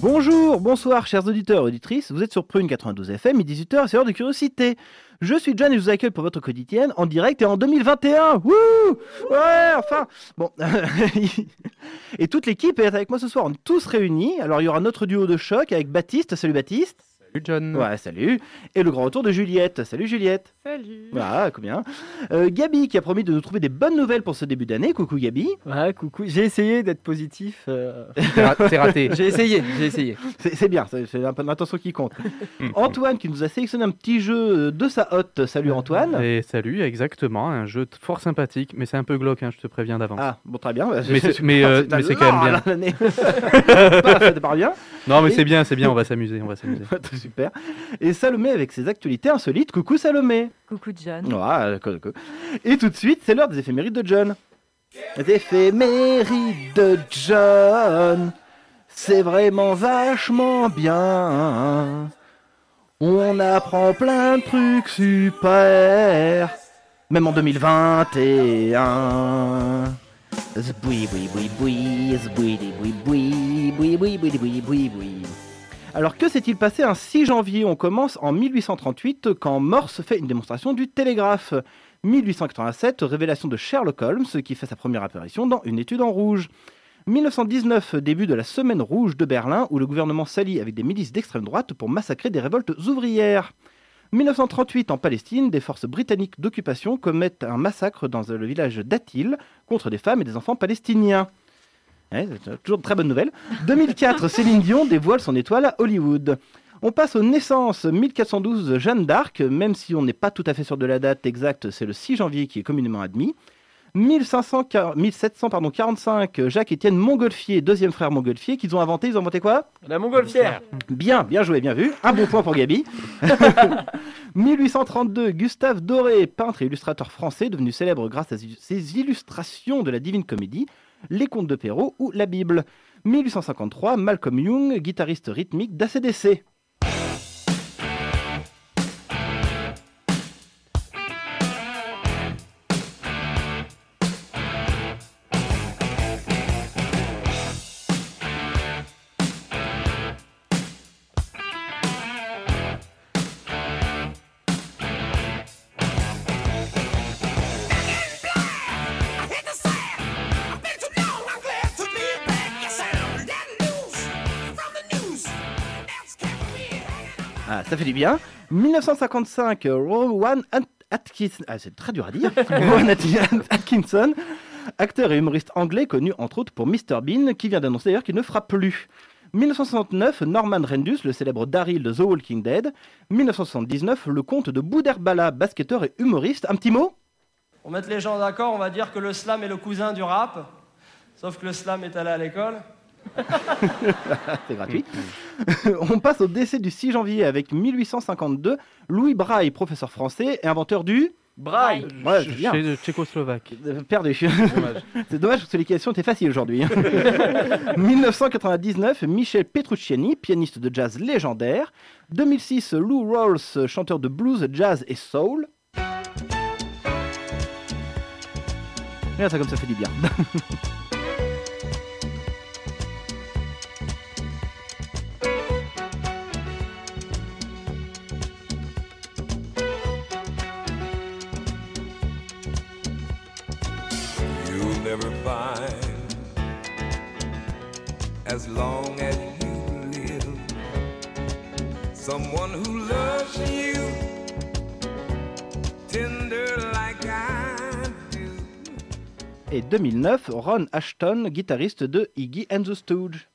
Bonjour, bonsoir chers auditeurs et auditrices, vous êtes sur Prune 92 FM, et 18h, c'est l'heure de curiosité. Je suis John et je vous accueille pour votre quotidienne en direct et en 2021. Wouh Ouais, enfin, bon. et toute l'équipe est avec moi ce soir, on est tous réunis. Alors il y aura notre duo de choc avec Baptiste. Salut Baptiste. Salut John. Ouais, salut. Et le grand retour de Juliette. Salut Juliette. Salut. Voilà, combien euh, Gabi qui a promis de nous trouver des bonnes nouvelles pour ce début d'année. Coucou Gabi. Ouais, coucou. J'ai essayé d'être positif. euh, C'est raté. J'ai essayé, j'ai essayé. C'est c'est bien, c'est c'est un peu l'intention qui compte. Antoine qui nous a sélectionné un petit jeu de sa hotte. Salut Antoine. Et salut, exactement, un jeu fort sympathique, mais c'est un peu glauque, hein, je te préviens d'avance. Ah, bon, très bien. Mais c'est- mais, euh, c'est quand même bien. bien. Ça part bien. non, mais et- c'est bien, c'est bien, on va s'amuser, on va s'amuser. Super. Et Salomé avec ses actualités insolites. Coucou Salomé. Coucou John. Ouais, Et tout de suite, c'est l'heure des éphémérides de John. Les éphémérides de John. C'est vraiment vachement bien. On apprend plein de trucs super. Même en 2021. Zboui, boui, boui, boui, zboui, boui, boui, boui, boui, boui, boui, boui, boui. Alors que s'est-il passé un 6 janvier? On commence en 1838 quand Morse fait une démonstration du télégraphe. 1887, révélation de Sherlock Holmes qui fait sa première apparition dans une étude en rouge. 1919, début de la Semaine rouge de Berlin où le gouvernement s'allie avec des milices d'extrême droite pour massacrer des révoltes ouvrières. 1938, en Palestine, des forces britanniques d'occupation commettent un massacre dans le village d'Atil contre des femmes et des enfants palestiniens. Ouais, c'est toujours de très bonne nouvelle. 2004, Céline Dion dévoile son étoile à Hollywood. On passe aux naissances. 1412, Jeanne d'Arc, même si on n'est pas tout à fait sûr de la date exacte, c'est le 6 janvier qui est communément admis. 1500, 1745, Jacques-Étienne Montgolfier, deuxième frère Montgolfier, qu'ils ont inventé. Ils ont inventé quoi? La montgolfière. Bien, bien joué, bien vu. Un bon point pour Gabi. 1832, Gustave Doré, peintre et illustrateur français, devenu célèbre grâce à ses illustrations de la Divine Comédie, Les Contes de Perrault ou la Bible. 1853, Malcolm Young, guitariste rythmique d'ACDC. Fait du bien. 1955, euh, Rowan At- Atkinson, ah, c'est très dur à dire. Rowan At- Atkinson, acteur et humoriste anglais connu entre autres pour Mr Bean, qui vient d'annoncer d'ailleurs qu'il ne fera plus. 1969, Norman Rendus, le célèbre Daryl de The Walking Dead. 1979, le comte de Boudherbala, basketteur et humoriste. Un petit mot? Pour mettre les gens d'accord, on va dire que le slam est le cousin du rap. Sauf que le slam est allé à l'école. C'est gratuit. On passe au décès du 6 janvier avec 1852, Louis Braille, professeur français et inventeur du... Braille Ouais, c'est bien. Chez Tchécoslovaque. Euh, Perdu. C'est dommage parce que les questions étaient faciles aujourd'hui. 1999, Michel Petrucciani, pianiste de jazz légendaire. 2006, Lou Rawls, chanteur de blues, jazz et soul. Regarde ça comme ça fait du bien. As long as you live someone who loves you tender like I do. Et 2009, Ron Ashton, guitariste de Iggy and the Stooges.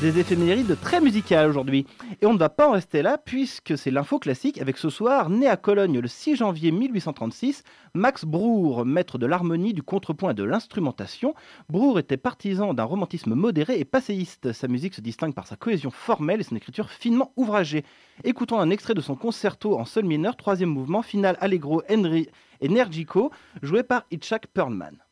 Des éphémérides très musicales aujourd'hui. Et on ne va pas en rester là puisque c'est l'info classique avec ce soir, né à Cologne le 6 janvier 1836, Max Bruhr, maître de l'harmonie, du contrepoint et de l'instrumentation. Bruhr était partisan d'un romantisme modéré et passéiste. Sa musique se distingue par sa cohésion formelle et son écriture finement ouvragée. Écoutons un extrait de son concerto en sol mineur, troisième mouvement, final allegro Henry Energico, joué par Itzhak Perlman.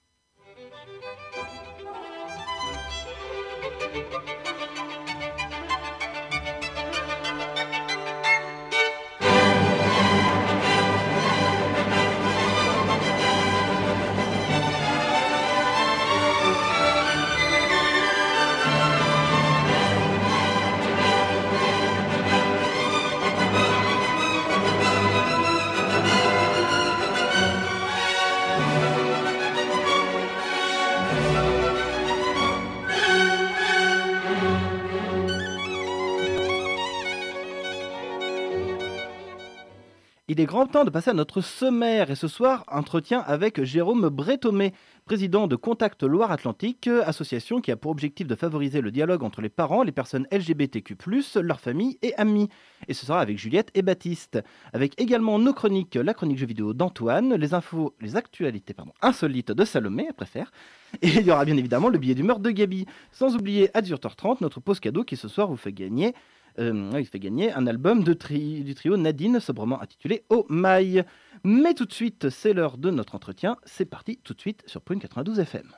Il est grand temps de passer à notre sommaire et ce soir, entretien avec Jérôme Bretomé, président de Contact Loire-Atlantique, association qui a pour objectif de favoriser le dialogue entre les parents, les personnes LGBTQ+, leurs familles et amis. Et ce sera avec Juliette et Baptiste. Avec également nos chroniques, la chronique jeux vidéo d'Antoine, les infos, les actualités pardon, insolites de Salomé, elle préfère. Et il y aura bien évidemment le billet d'humeur de Gabi. Sans oublier à 18h30, notre pause cadeau qui ce soir vous fait gagner euh, il fait gagner un album de tri- du trio Nadine, sobrement intitulé Oh My. Mais tout de suite, c'est l'heure de notre entretien. C'est parti tout de suite sur Prune 92 FM.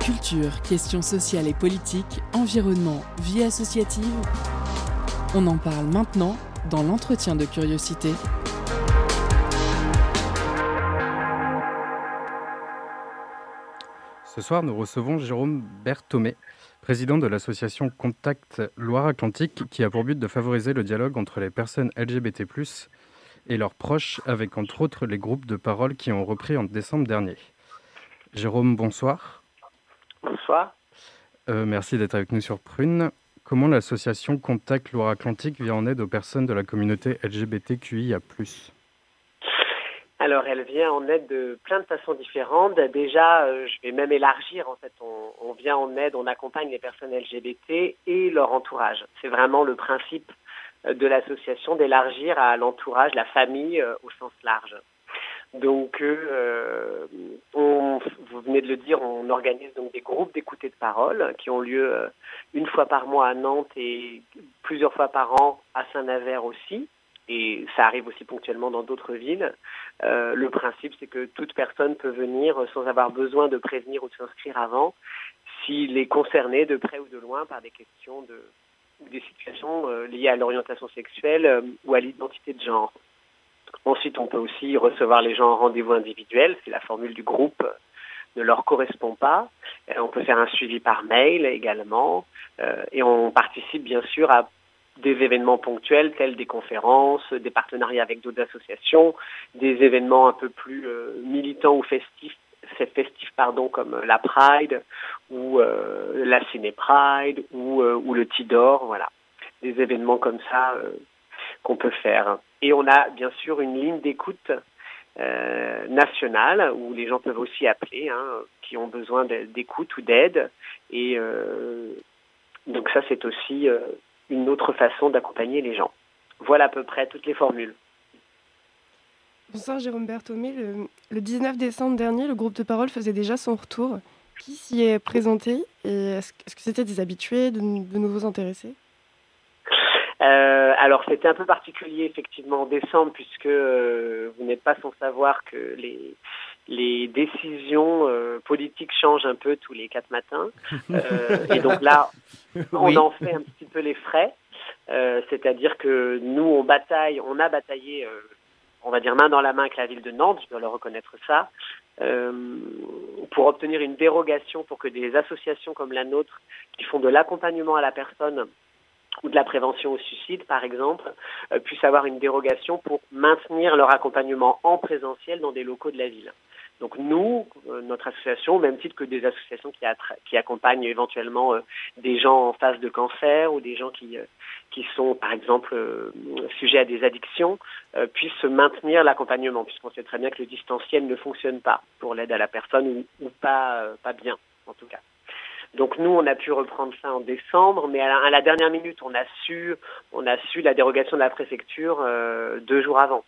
Culture, questions sociales et politiques, environnement, vie associative. On en parle maintenant dans l'entretien de curiosité. Ce soir, nous recevons Jérôme Berthomé, président de l'association Contact Loire-Atlantique, qui a pour but de favoriser le dialogue entre les personnes LGBT+, et leurs proches, avec entre autres les groupes de parole qui ont repris en décembre dernier. Jérôme, bonsoir. Bonsoir. Euh, merci d'être avec nous sur Prune. Comment l'association Contact Loire-Atlantique vient en aide aux personnes de la communauté LGBTQIA+. Alors, elle vient en aide de plein de façons différentes. Déjà, euh, je vais même élargir. En fait, on, vient en aide, on accompagne les personnes LGBT et leur entourage. C'est vraiment le principe euh, de l'association d'élargir à l'entourage, la famille euh, au sens large. Donc, on, vous venez de le dire, on organise donc des groupes d'écoute de parole qui ont lieu une fois par mois à Nantes et plusieurs fois par an à Saint-Nazaire aussi. Et ça arrive aussi ponctuellement dans d'autres villes. Euh, le principe, c'est que toute personne peut venir sans avoir besoin de prévenir ou de s'inscrire avant, s'il est concerné de près ou de loin par des questions de, ou des situations euh, liées à l'orientation sexuelle euh, ou à l'identité de genre. Ensuite, on peut aussi recevoir les gens en rendez-vous individuel, si la formule du groupe ne leur correspond pas. On peut faire un suivi par mail également. Et on participe bien sûr à des événements ponctuels tels des conférences, des partenariats avec d'autres associations, des événements un peu plus euh, militants ou festifs, festifs pardon, comme la Pride ou euh, la Ciné Pride ou, euh, ou le Tidor, voilà, des événements comme ça euh, qu'on peut faire. Et on a bien sûr une ligne d'écoute euh, nationale où les gens peuvent aussi appeler, hein, qui ont besoin d'écoute ou d'aide. Et euh, donc ça, c'est aussi euh, une autre façon d'accompagner les gens. Voilà à peu près toutes les formules. Bonsoir Jérôme Berthomé. Le, le 19 décembre dernier, le groupe de parole faisait déjà son retour. Qui s'y est présenté et est-ce que est-ce que c'était des habitués, de, de nouveaux intéressés? Euh, alors c'était un peu particulier effectivement en décembre puisque euh, vous n'êtes pas sans savoir que les les décisions euh, politiques changent un peu tous les quatre matins Euh, et donc là on Oui. en fait un petit peu les frais Euh, c'est-à-dire que nous on bataille on a bataillé on va dire main dans la main avec la ville de Nantes je dois le reconnaître ça pour obtenir une dérogation pour que des associations comme la nôtre qui font de l'accompagnement à la personne ou de la prévention au suicide, par exemple, euh, puissent avoir une dérogation pour maintenir leur accompagnement en présentiel dans des locaux de la ville. Donc nous, euh, notre association, au même titre que des associations qui, qui accompagnent éventuellement euh, des gens en phase de cancer ou des gens qui, euh, qui sont, par exemple, sujets à des addictions, puissent maintenir l'accompagnement, puisqu'on sait très bien que le distanciel ne fonctionne pas pour l'aide à la personne ou, pas, pas bien, en tout cas. Donc nous, on a pu reprendre ça en décembre, mais à la, dernière minute, on a su, on a su la dérogation de la préfecture deux jours avant.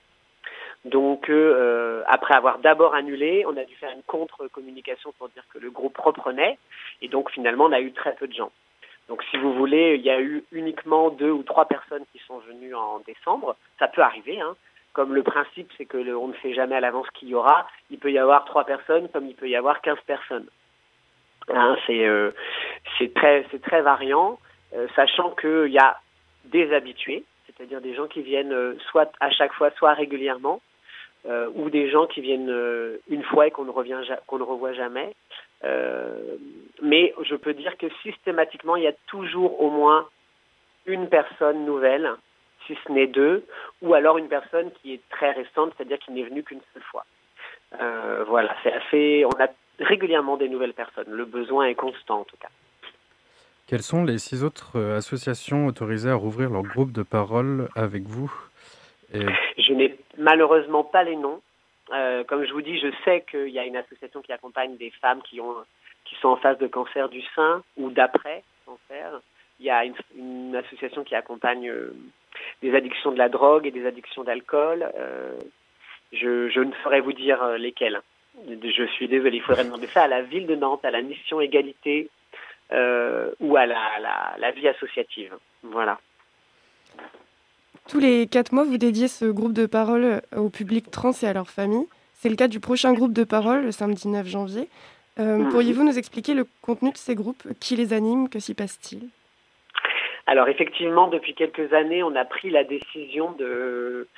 Donc euh, après avoir d'abord annulé, on a dû faire une contre-communication pour dire que le groupe reprenait, et donc finalement, on a eu très peu de gens. Donc si vous voulez, il y a eu uniquement deux ou trois personnes qui sont venues en décembre. Ça peut arriver, hein. Comme le principe, c'est que le- on ne sait jamais à l'avance qui y aura. Il peut y avoir trois personnes, comme il peut y avoir 15 personnes. Hein, c'est euh, c'est très variant, euh, sachant qu'il y a des habitués, c'est-à-dire des gens qui viennent euh, soit à chaque fois, soit régulièrement, euh, ou des gens qui viennent euh, une fois et qu'on ne revient qu'on ne revoit jamais. Euh, mais je peux dire que systématiquement, il y a toujours au moins une personne nouvelle, si ce n'est deux, ou alors une personne qui est très récente, c'est-à-dire qui n'est venue qu'une seule fois. Euh, voilà, c'est assez. On a régulièrement des nouvelles personnes. Le besoin est constant en tout cas. Quelles sont les six autres associations autorisées à rouvrir leur groupe de parole avec vous? Et Je n'ai malheureusement pas les noms. Euh, comme je vous dis, je sais qu'il y a une association qui accompagne des femmes qui, ont, qui sont en phase de cancer du sein ou d'après cancer. Il y a une, association qui accompagne euh, des addictions de la drogue et des addictions d'alcool. Euh, je, ne saurais vous dire lesquelles. Je suis désolé, il faudrait demander ça à la ville de Nantes, à la mission égalité ou à la, la, la vie associative. Voilà. Tous les quatre mois, vous dédiez ce groupe de parole au public trans et à leur famille. C'est le cas du prochain groupe de parole, le samedi 9 janvier. Euh, Mhm. Pourriez-vous nous expliquer le contenu de ces groupes? Qui les anime? Que s'y passe-t-il? Alors effectivement, depuis quelques années, on a pris la décision de,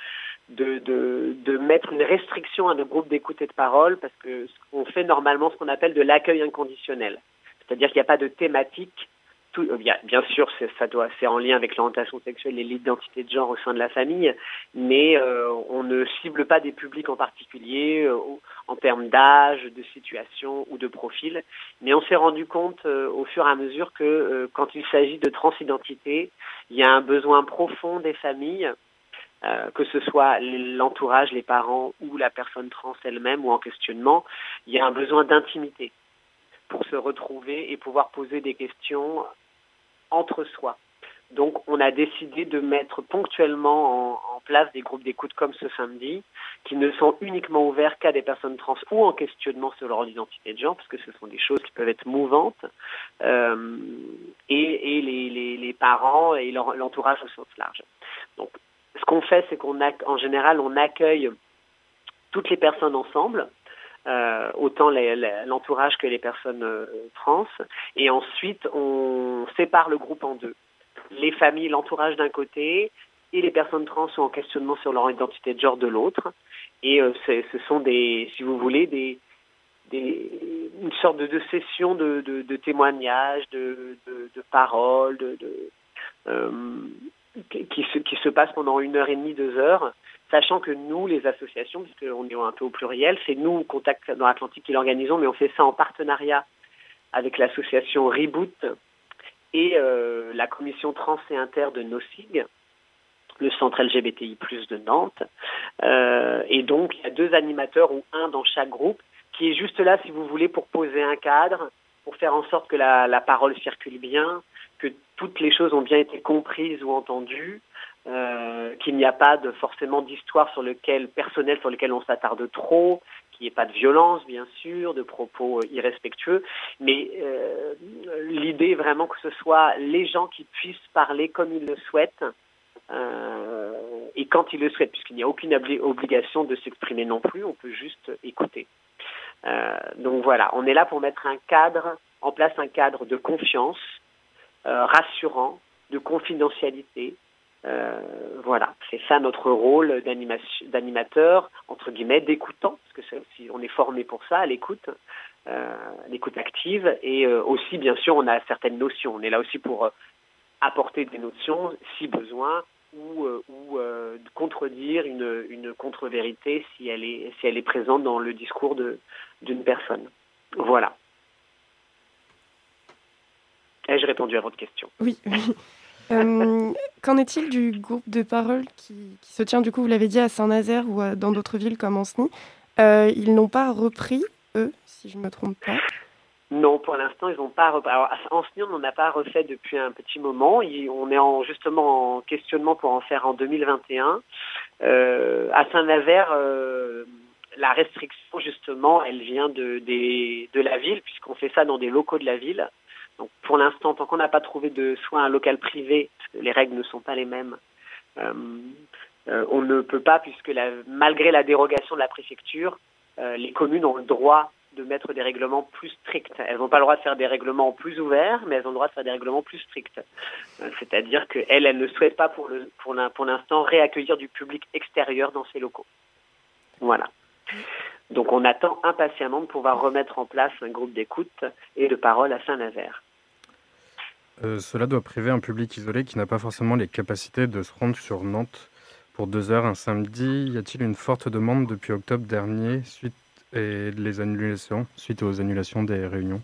de, de, de mettre une restriction à nos groupes d'écoute et de parole parce que qu'on fait normalement ce qu'on appelle de l'accueil inconditionnel. C'est-à-dire qu'il n'y a pas de thématique. Tout, euh, bien, sûr, ça doit, c'est en lien avec l'orientation sexuelle et l'identité de genre au sein de la famille, mais euh, on ne cible pas des publics en particulier euh, en termes d'âge, de situation ou de profil. Mais on s'est rendu compte euh, au fur et à mesure que euh, quand il s'agit de transidentité, il y a un besoin profond des familles, euh, que ce soit l'entourage, les parents ou la personne trans elle-même ou en questionnement, il y a un besoin d'intimité pour se retrouver et pouvoir poser des questions entre soi. Donc on a décidé de mettre ponctuellement en, place des groupes d'écoute comme ce samedi, qui ne sont uniquement ouverts qu'à des personnes trans ou en questionnement sur leur identité de genre, parce que ce sont des choses qui peuvent être mouvantes, euh, et, les, parents et l'entourage au sens large. Donc ce qu'on fait, c'est qu'on en général, on accueille toutes les personnes ensemble, euh, autant l'entourage que les personnes euh, trans, et ensuite on sépare le groupe en deux. Les familles, l'entourage d'un côté, et les personnes trans sont en questionnement sur leur identité de genre de l'autre. Et euh, ce sont des, si vous voulez, des, une sorte de, session de, témoignages, de, paroles, de, qui se, qui se passe pendant une heure et demie, deux heures, sachant que nous, les associations, puisqu'on est un peu au pluriel, c'est nous, Contact dans l'Atlantique, qui l'organisons, mais on fait ça en partenariat avec l'association Reboot et euh, la commission trans et inter de NOSIG, le centre LGBTI+, de Nantes. Euh, et donc, il y a deux animateurs ou un dans chaque groupe qui est juste là, si vous voulez, pour poser un cadre, pour faire en sorte que la, la parole circule bien, que toutes les choses ont bien été comprises ou entendues, euh, qu'il n'y a pas de, forcément d'histoire sur lequel personnel sur lequel on s'attarde trop, qu'il n'y ait pas de violence, bien sûr, de propos euh, irrespectueux, mais euh, l'idée est vraiment que ce soit les gens qui puissent parler comme ils le souhaitent. euh, et quand ils le souhaitent, puisqu'il n'y a aucune obli- obligation de s'exprimer non plus, on peut juste écouter. Donc voilà, on est là pour mettre un cadre, en place un cadre de confiance, rassurant, de confidentialité. Euh, voilà, c'est ça notre rôle d'animateur, entre guillemets, d'écoutant, parce que aussi, on est formé pour ça, à l'écoute, euh, l'écoute active, et euh, aussi, bien sûr, on a certaines notions. On est là aussi pour apporter des notions, si besoin, ou, contredire une, une contre-vérité si elle est si elle est présente dans le discours d'une personne. Voilà. Ai-je répondu à votre question? Oui. Euh, Qu'en est-il du groupe de parole qui, se tient, du coup, vous l'avez dit, à Saint-Nazaire ou dans d'autres villes comme Anceny Euh, Ils n'ont pas repris, eux, si je ne me trompe pas. Non, pour l'instant, ils n'ont pas. rep- Alors, en SNI, on n'en a pas refait depuis un petit moment. On est en, justement en questionnement pour en faire en 2021. Euh, à Saint-Nazaire, la restriction, justement, elle vient de la ville, puisqu'on fait ça dans des locaux de la ville. Donc, pour l'instant, tant qu'on n'a pas trouvé de soins à un local privé, parce que les règles ne sont pas les mêmes, euh, euh, on ne peut pas, puisque la- malgré la dérogation de la préfecture, euh, les communes ont le droit de mettre des règlements plus stricts. Elles n'ont pas le droit de faire des règlements plus ouverts, mais elles ont le droit de faire des règlements plus stricts. C'est-à-dire qu'elles, elles ne souhaitent pas pour l'instant réaccueillir du public extérieur dans ces locaux. Voilà. Donc on attend impatiemment de pouvoir remettre en place un groupe d'écoute et de parole à Saint-Nazaire. Euh, cela doit priver un public isolé qui n'a pas forcément les capacités de se rendre sur Nantes pour deux heures un samedi. Y a-t-il une forte demande depuis octobre dernier suite et les annulations, suite aux annulations des réunions?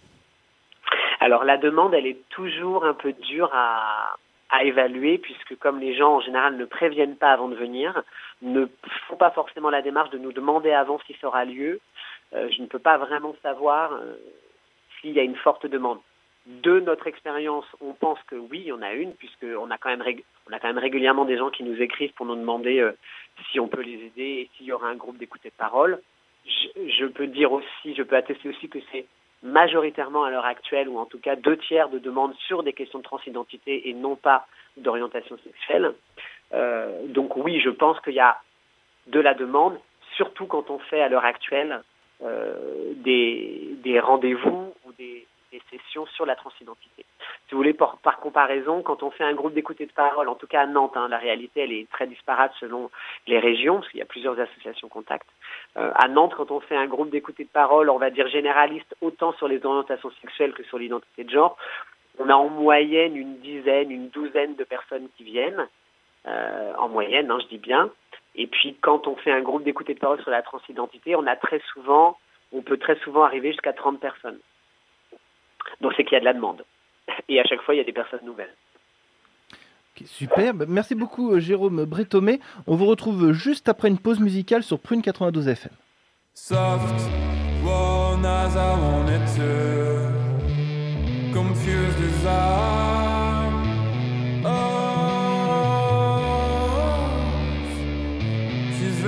Alors la demande, elle est toujours un peu dure à, évaluer puisque comme les gens en général ne préviennent pas avant de venir, ne font pas forcément la démarche de nous demander avant si ça aura lieu, euh, je ne peux pas vraiment savoir euh, s'il y a une forte demande. De notre expérience, on pense que oui, il y en a une, puisqu'on a, quand même on a quand même régulièrement des gens qui nous écrivent pour nous demander euh, si on peut les aider et s'il y aura un groupe d'écoute de parole. Je, je peux dire aussi, je peux attester aussi que c'est majoritairement à l'heure actuelle, ou en tout cas deux tiers de demandes sur des questions de transidentité et non pas d'orientation sexuelle. Euh, donc oui, je pense qu'il y a de la demande, surtout quand on fait à l'heure actuelle euh, des, des rendez-vous ou des, sessions sur la transidentité. Si vous voulez, par, par comparaison, quand on fait un groupe d'écoute et de parole, en tout cas à Nantes, hein, la réalité elle est très disparate selon les régions, parce qu'il y a plusieurs associations contacts. Euh, à Nantes, quand on fait un groupe d'écoute et de parole, on va dire généraliste, autant sur les orientations sexuelles que sur l'identité de genre, on a en moyenne une dizaine, une douzaine de personnes qui viennent, euh, en moyenne, hein, je dis bien. Et puis quand on fait un groupe d'écoute et de parole sur la transidentité, on a très souvent, on peut très souvent arriver jusqu'à 30 personnes. Donc c'est qu'il y a de la demande. Et à chaque fois, il y a des personnes nouvelles. Ok, Super, merci beaucoup euh, Jérôme Bretomé. On vous retrouve juste après une pause musicale sur Prune 92 FM. Soft, worn as I wanted to, confused as I. Oh, she's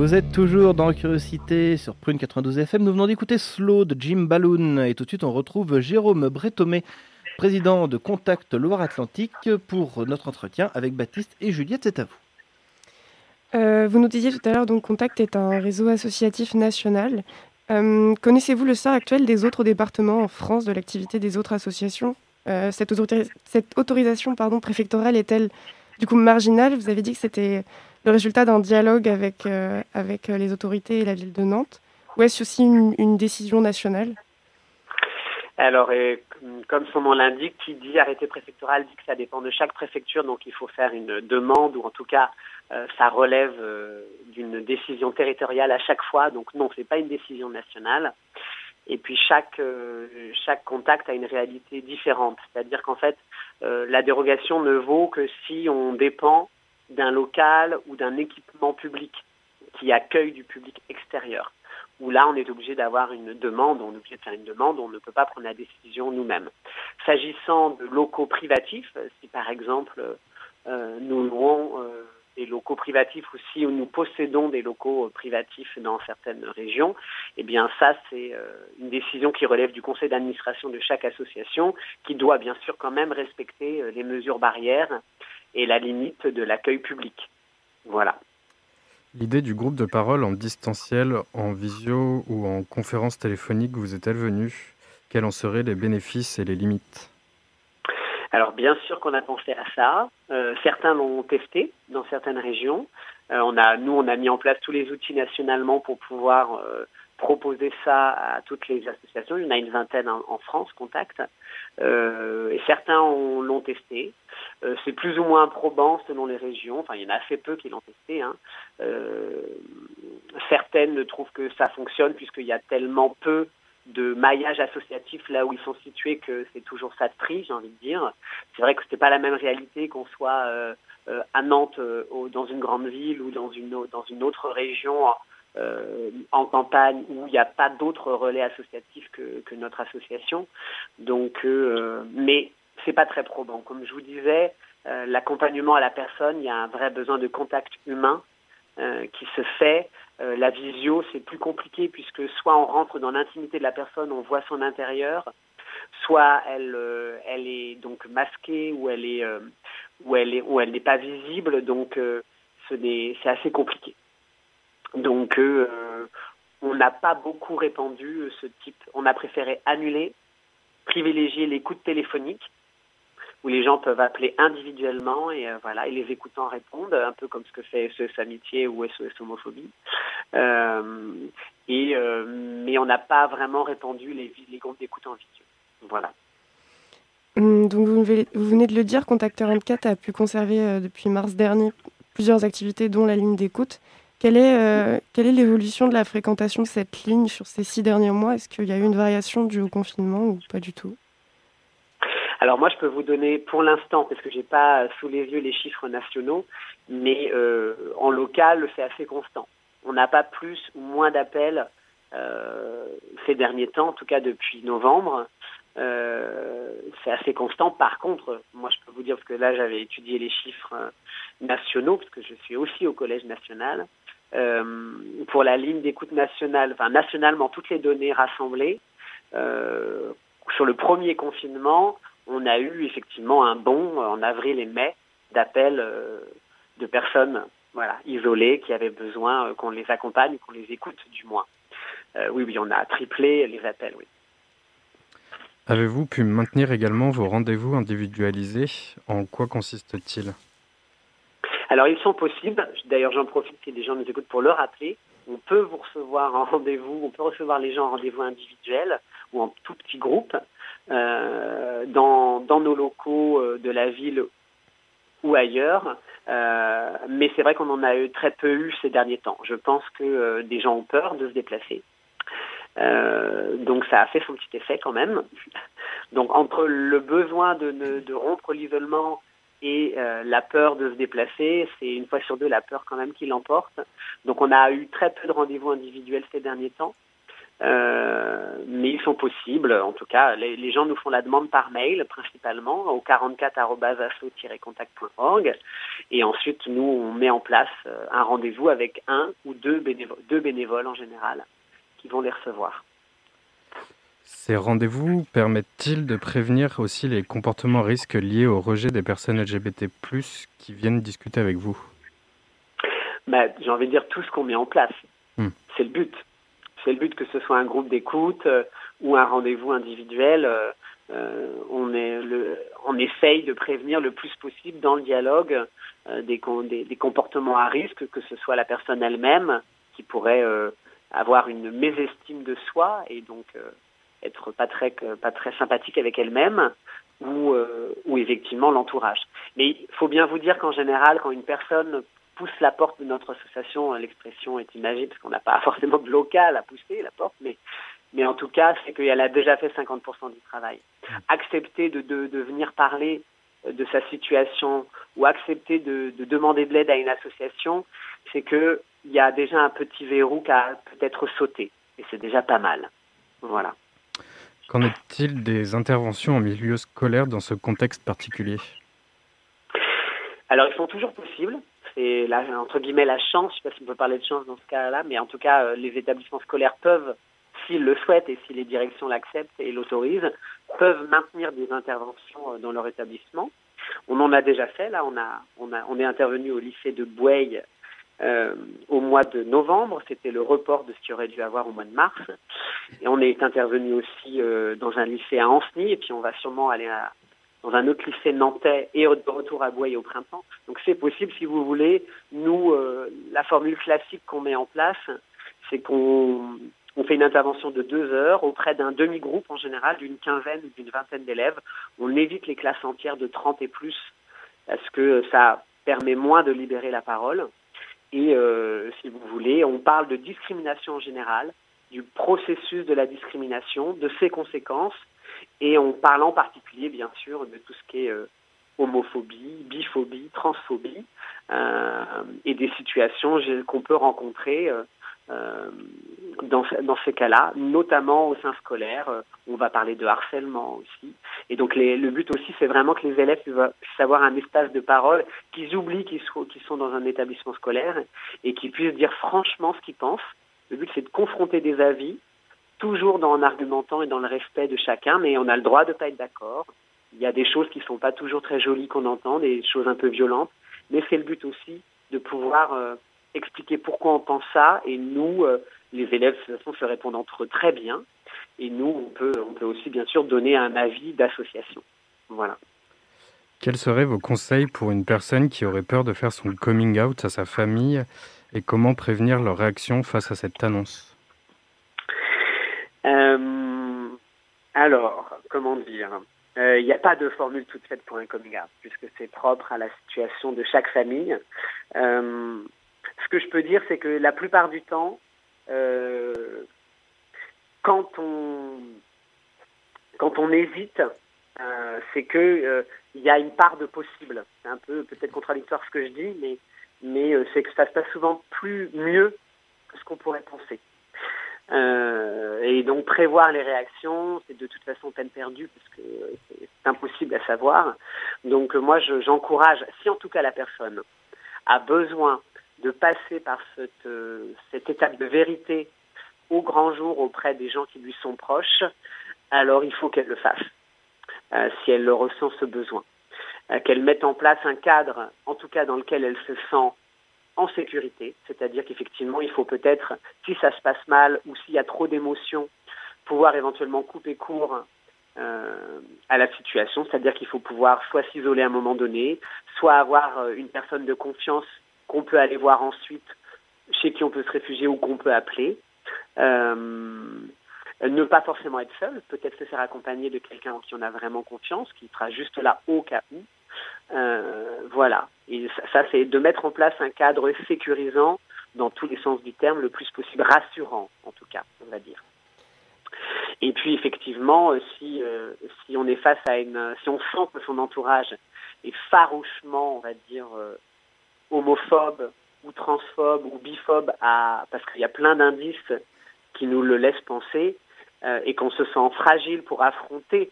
Vous êtes toujours dans Curiosité sur Prune 92 FM. Nous venons d'écouter Slow de Jim Balloon. Et tout de suite, on retrouve Jérôme Bretomé, président de Contact Loire-Atlantique, pour notre entretien avec Baptiste et Juliette. C'est à vous. Euh, vous nous disiez tout à l'heure, donc Contact est un réseau associatif national. Euh, Connaissez-vous le sort actuel des autres départements en France de l'activité des autres associations? Euh, cette, autori- cette autorisation préfectorale est-elle du coup marginale? Vous avez dit que c'était le résultat d'un dialogue avec, euh, avec euh, les autorités et la ville de Nantes. Ou est-ce aussi une, décision nationale? Alors, com- comme son nom l'indique, qui dit arrêté préfectoral dit que ça dépend de chaque préfecture, donc il faut faire une demande ou en tout cas euh, ça relève d'une décision territoriale à chaque fois. Donc non, c'est pas une décision nationale. Et puis chaque chaque contact a une réalité différente. C'est-à-dire qu'en fait, la dérogation ne vaut que si on dépend d'un local ou d'un équipement public qui accueille du public extérieur. Où là, on est obligé d'avoir une demande, on est obligé de faire une demande, on ne peut pas prendre la décision nous-mêmes. S'agissant de locaux privatifs, si par exemple euh, nous louons euh, des locaux privatifs ou si nous possédons des locaux euh, privatifs dans certaines régions, eh bien ça c'est une décision qui relève du conseil d'administration de chaque association qui doit bien sûr quand même respecter les mesures barrières et la limite de l'accueil public. Voilà. L'idée du groupe de parole en distanciel, en visio ou en conférence téléphonique vous est-elle venue? Quels en seraient les bénéfices et les limites? Alors bien sûr qu'on a pensé à ça. Euh, certains l'ont testé dans certaines régions. Euh, on a, nous, on a mis en place tous les outils nationalement pour pouvoir euh, proposer ça à toutes les associations. Il y en a une vingtaine en, France, Contact. Euh, et certains ont- l'ont testé. Euh, c'est plus ou moins probant selon les régions. Enfin, il y en a assez peu qui l'ont testé. Hein. Euh, certaines trouvent que ça fonctionne puisqu'il y a tellement peu de maillage associatif là où ils sont situés que c'est toujours ça de prix, j'ai envie de dire. C'est vrai que c'était pas la même réalité qu'on soit euh, à Nantes, dans une grande ville ou dans une autre région euh, en campagne où il n'y a pas d'autres relais associatifs que, notre association. Donc, euh, mais c'est pas très probant. Comme je vous disais, euh, l'accompagnement à la personne, il y a un vrai besoin de contact humain euh, qui se fait. La visio, c'est plus compliqué puisque soit on rentre dans l'intimité de la personne, on voit son intérieur, soit elle, est donc masquée ou elle est, ou elle n'est pas visible. Donc, c'est assez compliqué. Donc, euh, on n'a pas beaucoup répandu euh, ce type. On a préféré annuler, privilégier l'écoute téléphonique où les gens peuvent appeler individuellement et euh, voilà et les écoutants répondent un peu comme ce que fait SOS Amitié ou SOS Homophobie Euh, et mais on n'a pas vraiment répandu les, les groupes d'écoute en vidéo voilà Hum, Donc vous venez, de le dire, Contacteur 24 a pu conserver depuis mars dernier plusieurs activités, dont la ligne d'écoute. Quelle est, euh, quelle est l'évolution de la fréquentation de cette ligne sur ces six derniers mois? Est-ce qu'il y a eu une variation due au confinement ou pas du tout? Alors moi, je peux vous donner pour l'instant, parce que j'ai pas sous les yeux les chiffres nationaux, mais euh, en local, c'est assez constant. On n'a pas plus ou moins d'appels euh, ces derniers temps, en tout cas depuis novembre. C'est assez constant. Par contre, moi, je peux vous dire parce que là, j'avais étudié les chiffres nationaux, parce que je suis aussi au collège national. Euh, pour la ligne d'écoute nationale, enfin nationalement, toutes les données rassemblées. Euh, sur le premier confinement, on a eu effectivement un bond en avril et mai d'appels euh, de personnes voilà, isolées qui avaient besoin qu'on les accompagne, qu'on les écoute du moins. Oui, oui, on a triplé les appels, oui. Avez-vous pu maintenir également vos rendez-vous individualisés? En quoi consiste-t-il? Alors, ils sont possibles. D'ailleurs, j'en profite si des gens nous écoutent pour le rappeler. On peut vous recevoir en rendez-vous, on peut recevoir les gens en rendez-vous individuel ou en tout petit groupe euh, dans, nos locaux euh, de la ville ou ailleurs. Euh, mais c'est vrai qu'on en a eu très peu eu ces derniers temps. Je pense que des gens ont peur de se déplacer. Donc ça a fait son petit effet quand même. Donc entre le besoin de, de rompre l'isolement et euh, la peur de se déplacer, c'est une fois sur deux la peur quand même qui l'emporte. Donc on a eu très peu de rendez-vous individuels ces derniers temps. Euh, mais ils sont possibles. En tout cas, les, les gens nous font la demande par mail principalement au 44-asso-contact.org Et ensuite, nous, on met en place euh, un rendez-vous avec un ou deux bénévoles, deux bénévoles en général, qui vont les recevoir. Ces rendez-vous permettent-ils de prévenir aussi les comportements risques liés au rejet des personnes LGBT+, qui viennent discuter avec vous? Bah, J'ai envie de dire tout ce qu'on met en place. Hmm. C'est le but. C'est le but que ce soit un groupe d'écoute euh, ou un rendez-vous individuel. euh, euh, on, est le, on essaye de prévenir le plus possible dans le dialogue des, des, des comportements à risque, que ce soit la personne elle-même qui pourrait avoir une mésestime de soi et donc être pas très, pas très sympathique avec elle-même, ou, euh, ou effectivement l'entourage. Mais il faut bien vous dire qu'en général, quand une personne pousse la porte de notre association, l'expression est imagée parce qu'on n'a pas forcément de local à pousser la porte, mais, mais en tout cas, c'est qu'elle a déjà fait 50% du travail. Accepter de, de, venir parler de sa situation ou accepter de, de demander de l'aide à une association, c'est que il y a déjà un petit verrou qui a peut-être sauté. Et c'est déjà pas mal. Voilà. Qu'en est-il des interventions en milieu scolaire dans ce contexte particulier? Alors, ils sont toujours possibles. C'est la, entre guillemets la chance. Je ne sais pas si on peut parler de chance dans ce cas-là, mais en tout cas, euh, les établissements scolaires peuvent, s'ils le souhaitent et si les directions l'acceptent et l'autorisent, peuvent maintenir des interventions euh, dans leur établissement. On en a déjà fait. Là, on a, on est intervenu au lycée de Boueil euh, au mois de novembre. C'était le report de ce qu'il aurait dû avoir au mois de mars. Et on est intervenu aussi euh, dans un lycée à Ancenis. Et puis, on va sûrement aller dans un autre lycée nantais et de retour à Boueil au printemps. Donc c'est possible si vous voulez. Nous, euh, la formule classique qu'on met en place, c'est qu'on on fait une intervention de deux heures auprès d'un demi-groupe en général, d'une quinzaine ou d'une vingtaine d'élèves. On évite les classes entières de 30 et plus parce que ça permet moins de libérer la parole. Et euh, si vous voulez, on parle de discrimination en général, du processus de la discrimination, de ses conséquences, et on parle en particulier, bien sûr, de tout ce qui est euh, homophobie, biphobie, transphobie, euh, et des situations qu'on peut rencontrer euh, dans, ce- dans ces cas-là, notamment au sein scolaire. Euh, on va parler de harcèlement aussi. Et donc le but aussi, c'est vraiment que les élèves puissent avoir un espace de parole, qu'ils oublient qu'ils sont, dans un établissement scolaire et qu'ils puissent dire franchement ce qu'ils pensent. Le but, c'est de confronter des avis, toujours en argumentant et dans le respect de chacun, mais on a le droit de ne pas être d'accord. Il y a des choses qui ne sont pas toujours très jolies qu'on entend, des choses un peu violentes, mais c'est le but aussi de pouvoir euh, expliquer pourquoi on pense ça, et nous, euh, les élèves, de toute façon, se répondent entre eux très bien, et nous, on peut, on peut aussi, bien sûr, donner un avis d'association. Voilà. Quels seraient vos conseils pour une personne qui aurait peur de faire son coming out à sa famille et comment prévenir leur réaction face à cette annonce? Euh, alors, comment dire? Euh, Il n'y a pas de formule toute faite pour un coming out, puisque c'est propre à la situation de chaque famille. Euh, ce que je peux dire, c'est que la plupart du temps, euh, quand on quand on hésite, euh, c'est que euh, il y a une part de possible. C'est un peu peut-être contradictoire ce que je dis, mais mais c'est que ça se passe souvent plus mieux que ce qu'on pourrait penser. Et donc prévoir les réactions, c'est de toute façon peine perdue parce que c'est impossible à savoir. Donc moi, je- j'encourage, si en tout cas la personne a besoin de passer par cette, euh, cette étape de vérité au grand jour auprès des gens qui lui sont proches, alors il faut qu'elle le fasse, euh, si elle le ressent ce besoin. Euh, qu'elle mette en place un cadre, en tout cas dans lequel elle se sent en sécurité, c'est-à-dire qu'effectivement, il faut peut-être, si ça se passe mal ou s'il y a trop d'émotions, pouvoir éventuellement couper court à la situation, c'est-à-dire qu'il faut pouvoir soit s'isoler à un moment donné, soit avoir une personne de confiance qu'on peut aller voir ensuite, chez qui on peut se réfugier ou qu'on peut appeler. Euh, ne pas forcément être seul, peut-être se faire accompagner de quelqu'un en qui on a vraiment confiance, qui sera juste là au cas où. Euh, voilà. Et ça, c'est de mettre en place un cadre sécurisant dans tous les sens du terme, le plus possible rassurant, en tout cas, on va dire. Et puis effectivement, euh, si on est face à une, si on sent que son entourage est farouchement, on va dire, homophobe ou transphobe ou biphobe, à, parce qu'il y a plein d'indices qui nous le laissent penser, euh, et qu'on se sent fragile pour affronter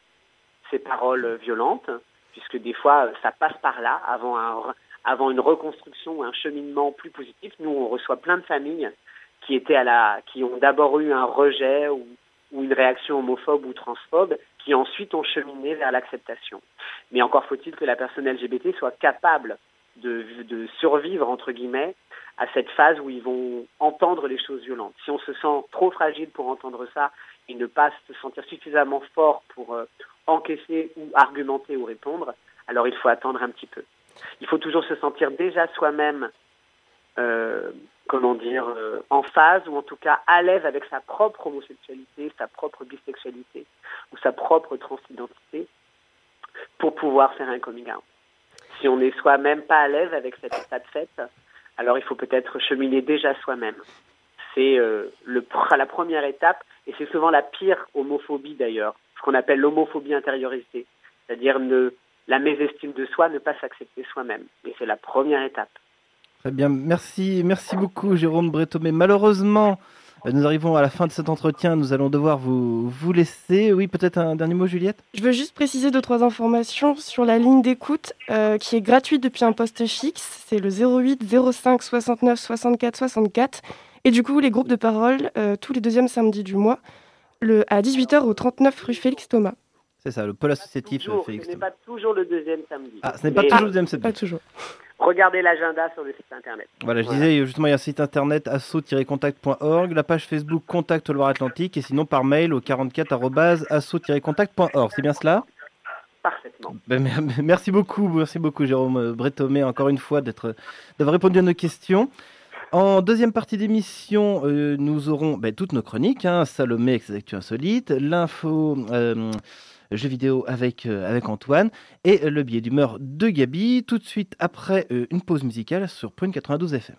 ces paroles violentes, puisque des fois, ça passe par là avant, un, avant une reconstruction ou un cheminement plus positif. Nous, on reçoit plein de familles qui, étaient à la, qui ont d'abord eu un rejet ou une réaction homophobe ou transphobe, qui ensuite ont cheminé vers l'acceptation. Mais encore faut-il que la personne LGBT soit capable de, survivre, entre guillemets, à cette phase où ils vont entendre les choses violentes. Si on se sent trop fragile pour entendre ça et ne pas se sentir suffisamment fort pour euh, encaisser ou argumenter ou répondre, alors il faut attendre un petit peu. Il faut toujours se sentir déjà soi-même, euh, comment dire, euh, en phase ou en tout cas à l'aise avec sa propre homosexualité, sa propre bisexualité ou sa propre transidentité pour pouvoir faire un coming out. Si on n'est soi-même pas à l'aise avec cet état de fait, alors il faut peut-être cheminer déjà soi-même. C'est euh, la première étape, et c'est souvent la pire homophobie d'ailleurs, ce qu'on appelle l'homophobie intériorisée, c'est-à-dire la mésestime de soi, ne pas s'accepter soi-même. Et c'est la première étape. Très bien, merci, merci beaucoup Jérôme Bretomé. Malheureusement, euh, nous arrivons à la fin de cet entretien, nous allons devoir vous, vous laisser. Oui, peut-être un dernier mot Juliette? Je veux juste préciser deux, trois informations sur la ligne d'écoute euh, qui est gratuite depuis un poste fixe. C'est le 08 05 69 64 64. Et du coup, les groupes de parole euh, tous les deuxièmes samedis du mois le, à 18h au 39 rue Félix Thomas. C'est ça, le pôle associatif Toujours, Félix. ce n'est pas toujours le deuxième samedi. Ah, ce n'est pas Mais toujours le deuxième samedi. Pas toujours. Regardez l'agenda sur le site internet. Voilà, je disais justement, il y a un site internet asso-contact.org, la page Facebook Contact Loire-Atlantique et sinon par mail au 44 asso-contact.org. C'est bien cela? Parfaitement. Ben, mer- merci beaucoup, merci beaucoup Jérôme Bretomé encore une fois d'être d'avoir répondu à nos questions. En deuxième partie d'émission, euh, nous aurons ben, toutes nos chroniques, hein, Salomé avec ses actus insolites, l'info euh, jeux vidéo avec, euh, avec Antoine et le billet d'humeur de Gabi, tout de suite après euh, une pause musicale sur Prune 92 FM.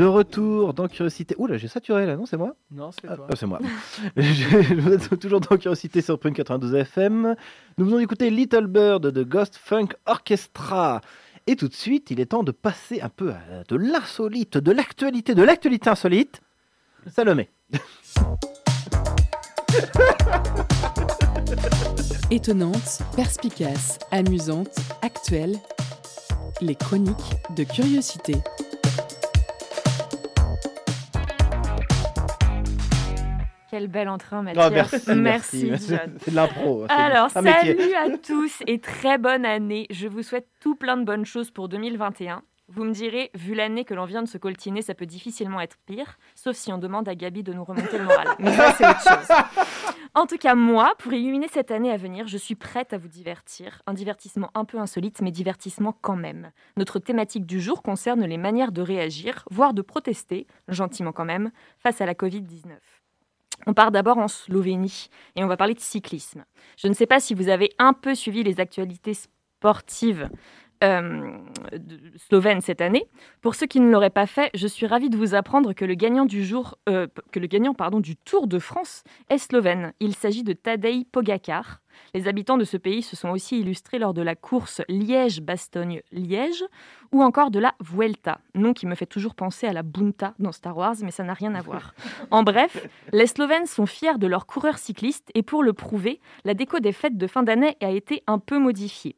De retour dans Curiosité. Oula, j'ai saturé là, non C'est moi? Non, c'est Ah, toi. ah, c'est moi. Je- Vous êtes toujours dans Curiosité sur Prune 92 FM. Nous venons d'écouter Little Bird de Ghost Funk Orchestra. Et tout de suite, il est temps de passer un peu à de l'insolite, de l'actualité, de l'actualité insolite. Salomé. Étonnante, perspicace, amusante, actuelle. Les chroniques de curiosité. Quelle belle entrée en Oh, matière. merci, merci. John. C'est de l'impro. Alors, salut à tous et très bonne année. Je vous souhaite tout plein de bonnes choses pour 2021. Vous me direz, vu l'année que l'on vient de se coltiner, ça peut difficilement être pire, sauf si on demande à Gabi de nous remonter le moral. Mais ça, c'est autre chose. En tout cas, moi, pour illuminer cette année à venir, je suis prête à vous divertir. Un divertissement un peu insolite, mais divertissement quand même. Notre thématique du jour concerne les manières de réagir, voire de protester, gentiment quand même, face à la Covid-19. On part d'abord en Slovénie et on va parler de cyclisme. Je ne sais pas si vous avez un peu suivi les actualités sportives euh, slovènes cette année. Pour ceux qui ne l'auraient pas fait, je suis ravie de vous apprendre que le gagnant du jour, euh, que le gagnant pardon du Tour de France est slovène. Il s'agit de Tadej Pogacar. Les habitants de ce pays se sont aussi illustrés lors de la course Liège-Bastogne-Liège ou encore de la Vuelta, nom qui me fait toujours penser à la Bunta dans Star Wars, mais ça n'a rien à voir. En bref, les Slovènes sont fiers de leurs coureurs cyclistes et pour le prouver, la déco des fêtes de fin d'année a été un peu modifiée.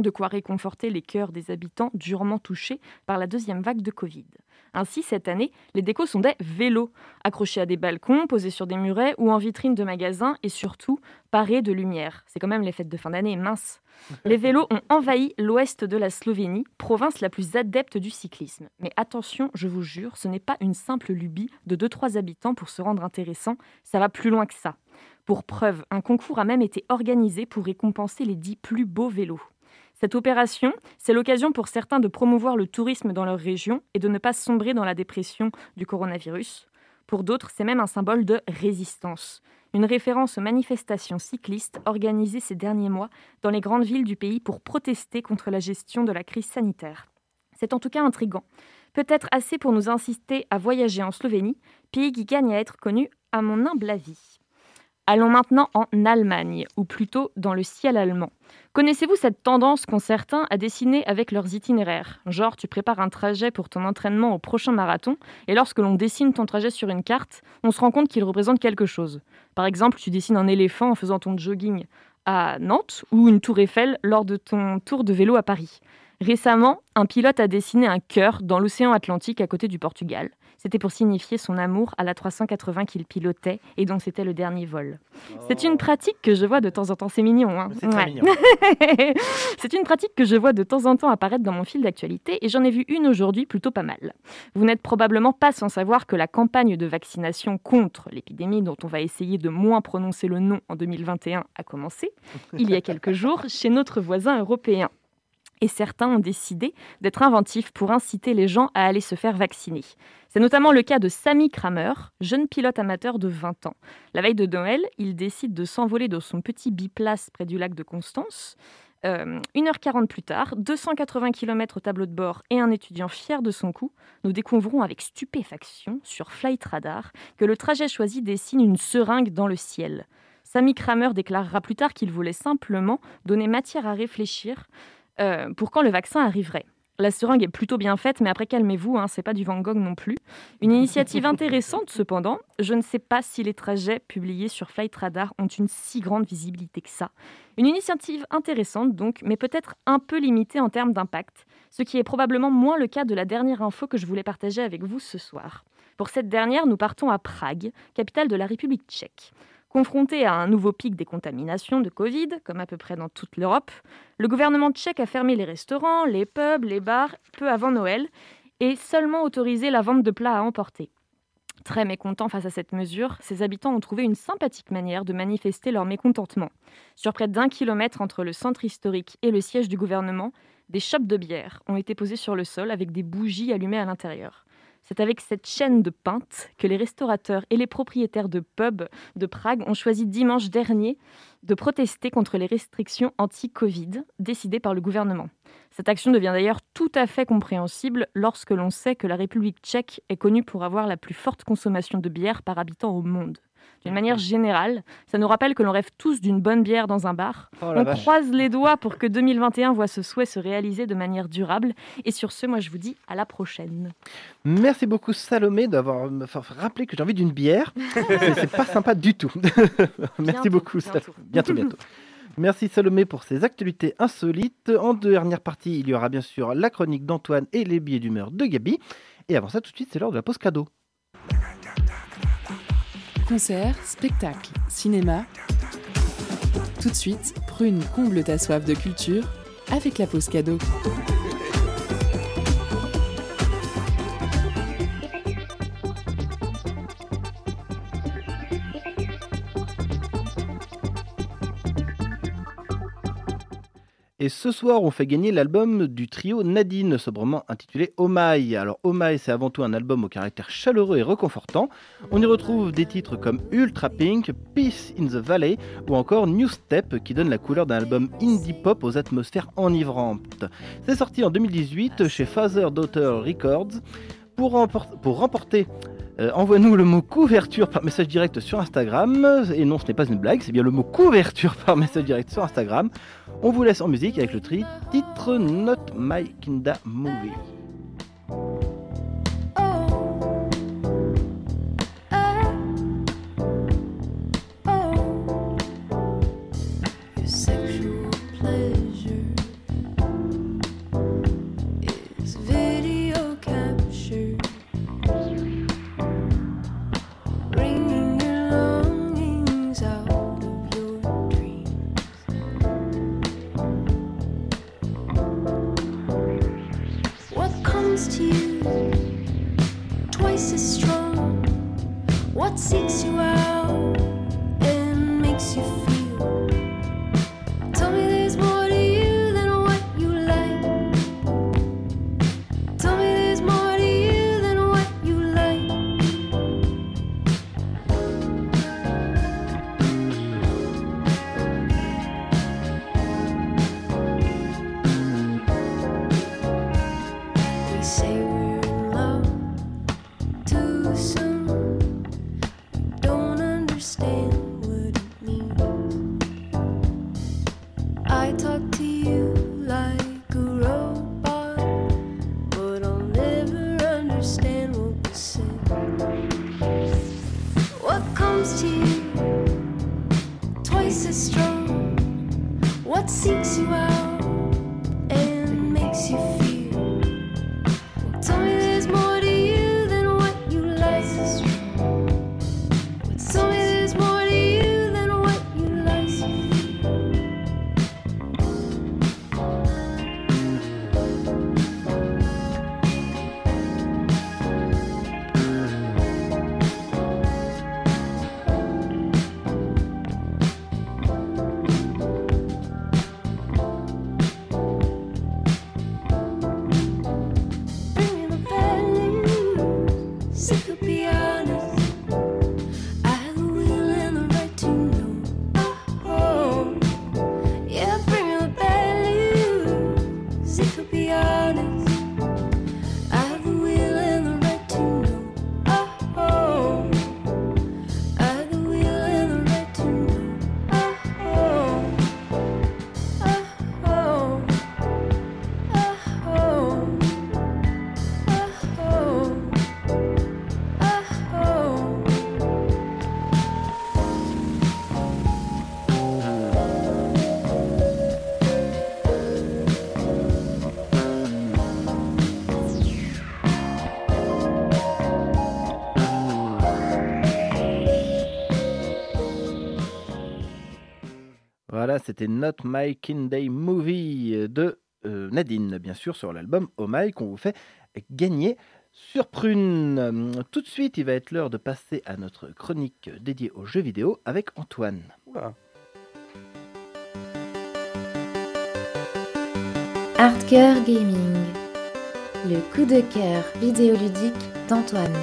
De quoi réconforter les cœurs des habitants durement touchés par la deuxième vague de Covid. Ainsi, cette année, les décos sont des vélos, accrochés à des balcons, posés sur des murets ou en vitrine de magasins et surtout parés de lumière. C'est quand même les fêtes de fin d'année, mince. Les vélos ont envahi l'ouest de la Slovénie, province la plus adepte du cyclisme. Mais attention, je vous jure, ce n'est pas une simple lubie de 2-3 habitants pour se rendre intéressant, ça va plus loin que ça. Pour preuve, un concours a même été organisé pour récompenser les 10 plus beaux vélos. Cette opération, c'est l'occasion pour certains de promouvoir le tourisme dans leur région et de ne pas sombrer dans la dépression du coronavirus. Pour d'autres, c'est même un symbole de résistance. Une référence aux manifestations cyclistes organisées ces derniers mois dans les grandes villes du pays pour protester contre la gestion de la crise sanitaire. C'est en tout cas intrigant. Peut-être assez pour nous inciter à voyager en Slovénie, pays qui gagne à être connu à mon humble avis. Allons maintenant en Allemagne, ou plutôt dans le ciel allemand. Connaissez-vous cette tendance qu'ont certains à dessiner avec leurs itinéraires? Genre, tu prépares un trajet pour ton entraînement au prochain marathon, et lorsque l'on dessine ton trajet sur une carte, on se rend compte qu'il représente quelque chose. Par exemple, tu dessines un éléphant en faisant ton jogging à Nantes, ou une tour Eiffel lors de ton tour de vélo à Paris. Récemment, un pilote a dessiné un cœur dans l'océan Atlantique à côté du Portugal. C'était pour signifier son amour à la 380 qu'il pilotait et dont c'était le dernier vol. C'est une pratique que je vois de temps en temps. C'est mignon, hein C'est très Ouais. mignon. C'est une pratique que je vois de temps en temps apparaître dans mon fil d'actualité et j'en ai vu une aujourd'hui plutôt pas mal. Vous n'êtes probablement pas sans savoir que la campagne de vaccination contre l'épidémie dont on va essayer de moins prononcer le nom en 2021 a commencé il y a quelques jours chez notre voisin européen. Et certains ont décidé d'être inventifs pour inciter les gens à aller se faire vacciner. C'est notamment le cas de Samy Kramer, jeune pilote amateur de 20 ans. La veille de Noël, il décide de s'envoler dans son petit biplace près du lac de Constance. Euh, 1h40 plus tard, 280 km au tableau de bord et un étudiant fier de son coup, nous découvrons avec stupéfaction sur Flight Radar que le trajet choisi dessine une seringue dans le ciel. Samy Kramer déclarera plus tard qu'il voulait simplement donner matière à réfléchir euh, pour quand le vaccin arriverait. La seringue est plutôt bien faite, mais après calmez-vous, hein, c'est pas du Van Gogh non plus. Une initiative intéressante cependant. Je ne sais pas si les trajets publiés sur Flight Radar ont une si grande visibilité que ça. Une initiative intéressante donc, mais peut-être un peu limitée en termes d'impact, ce qui est probablement moins le cas de la dernière info que je voulais partager avec vous ce soir. Pour cette dernière, nous partons à Prague, capitale de la République tchèque. Confronté à un nouveau pic des contaminations de Covid, comme à peu près dans toute l'Europe, le gouvernement tchèque a fermé les restaurants, les pubs, les bars peu avant Noël et seulement autorisé la vente de plats à emporter. Très mécontents face à cette mesure, ses habitants ont trouvé une sympathique manière de manifester leur mécontentement. Sur près d'un kilomètre entre le centre historique et le siège du gouvernement, des chopes de bière ont été posées sur le sol avec des bougies allumées à l'intérieur. C'est avec cette chaîne de pintes que les restaurateurs et les propriétaires de pubs de Prague ont choisi dimanche dernier de protester contre les restrictions anti-Covid décidées par le gouvernement. Cette action devient d'ailleurs tout à fait compréhensible lorsque l'on sait que la République tchèque est connue pour avoir la plus forte consommation de bière par habitant au monde. D'une manière générale, ça nous rappelle que l'on rêve tous d'une bonne bière dans un bar. Oh on vache. croise les doigts pour que 2021 voit ce souhait se réaliser de manière durable. Et sur ce, moi je vous dis à la prochaine. Merci beaucoup Salomé d'avoir rappeler que j'ai envie d'une bière. C'est pas sympa du tout. Merci Bientôt, beaucoup. bientôt. Salomé. bientôt, bientôt. Merci Salomé pour ces actualités insolites. En dernière partie, il y aura bien sûr la chronique d'Antoine et les billets d'humeur de Gabi. Et avant ça, tout de suite, c'est l'heure de la pause cadeau. Concerts, spectacles, cinéma. Tout de suite, Prune comble ta soif de culture avec la pause cadeau. Et ce soir, on fait gagner l'album du trio Nadine, sobrement intitulé My. Alors, My, c'est avant tout un album au caractère chaleureux et réconfortant. On y retrouve des titres comme Ultra Pink, Peace in the Valley ou encore New Step qui donne la couleur d'un album indie pop aux atmosphères enivrantes. C'est sorti en 2018 chez Father Daughter Records. Pour remporter euh, Envoie-nous le mot couverture par message direct sur Instagram. Et non, ce n'est pas une blague, c'est bien le mot couverture par message direct sur Instagram. On vous laisse en musique avec le tri titre Not My Kinda Movie. C'était Not My Kinday Movie de euh, Nadine, bien sûr, sur l'album Oh My qu'on vous fait gagner sur Prune. Hum, Tout de suite, il va être l'heure de passer à notre chronique dédiée aux jeux vidéo avec Antoine. Hardcore Gaming. Le coup de cœur vidéoludique d'Antoine.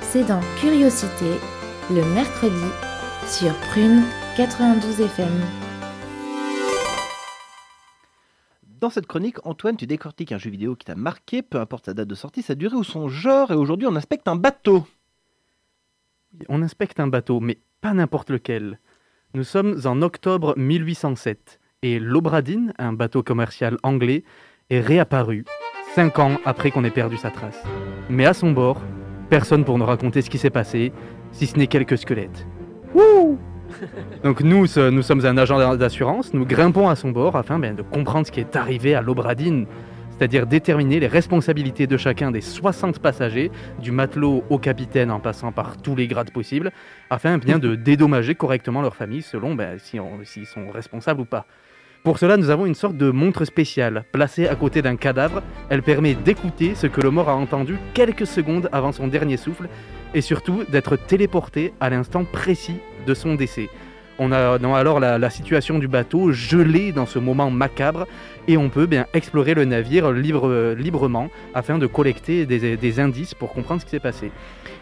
C'est dans Curiosité, le mercredi, sur Prune 92 FM. Dans cette chronique, Antoine, tu décortiques un jeu vidéo qui t'a marqué, peu importe sa date de sortie, sa durée ou son genre, et aujourd'hui on inspecte un bateau. On inspecte un bateau, mais pas n'importe lequel. Nous sommes en octobre 1807 et l'Obradine, un bateau commercial anglais, est réapparu cinq ans après qu'on ait perdu sa trace. Mais à son bord, personne pour nous raconter ce qui s'est passé, si ce n'est quelques squelettes. Donc nous, nous sommes un agent d'assurance, nous grimpons à son bord afin ben, de comprendre ce qui est arrivé à l'Obradine, c'est-à-dire déterminer les responsabilités de chacun des 60 passagers, du matelot au capitaine en passant par tous les grades possibles, afin bien de dédommager correctement leur famille selon ben, si s'ils sont responsables ou pas. Pour cela, nous avons une sorte de montre spéciale placée à côté d'un cadavre. Elle permet d'écouter ce que le mort a entendu quelques secondes avant son dernier souffle et surtout d'être téléporté à l'instant précis de son décès. On a alors la, situation du bateau gelée dans ce moment macabre et on peut bien explorer le navire libre- librement afin de collecter des, des indices pour comprendre ce qui s'est passé.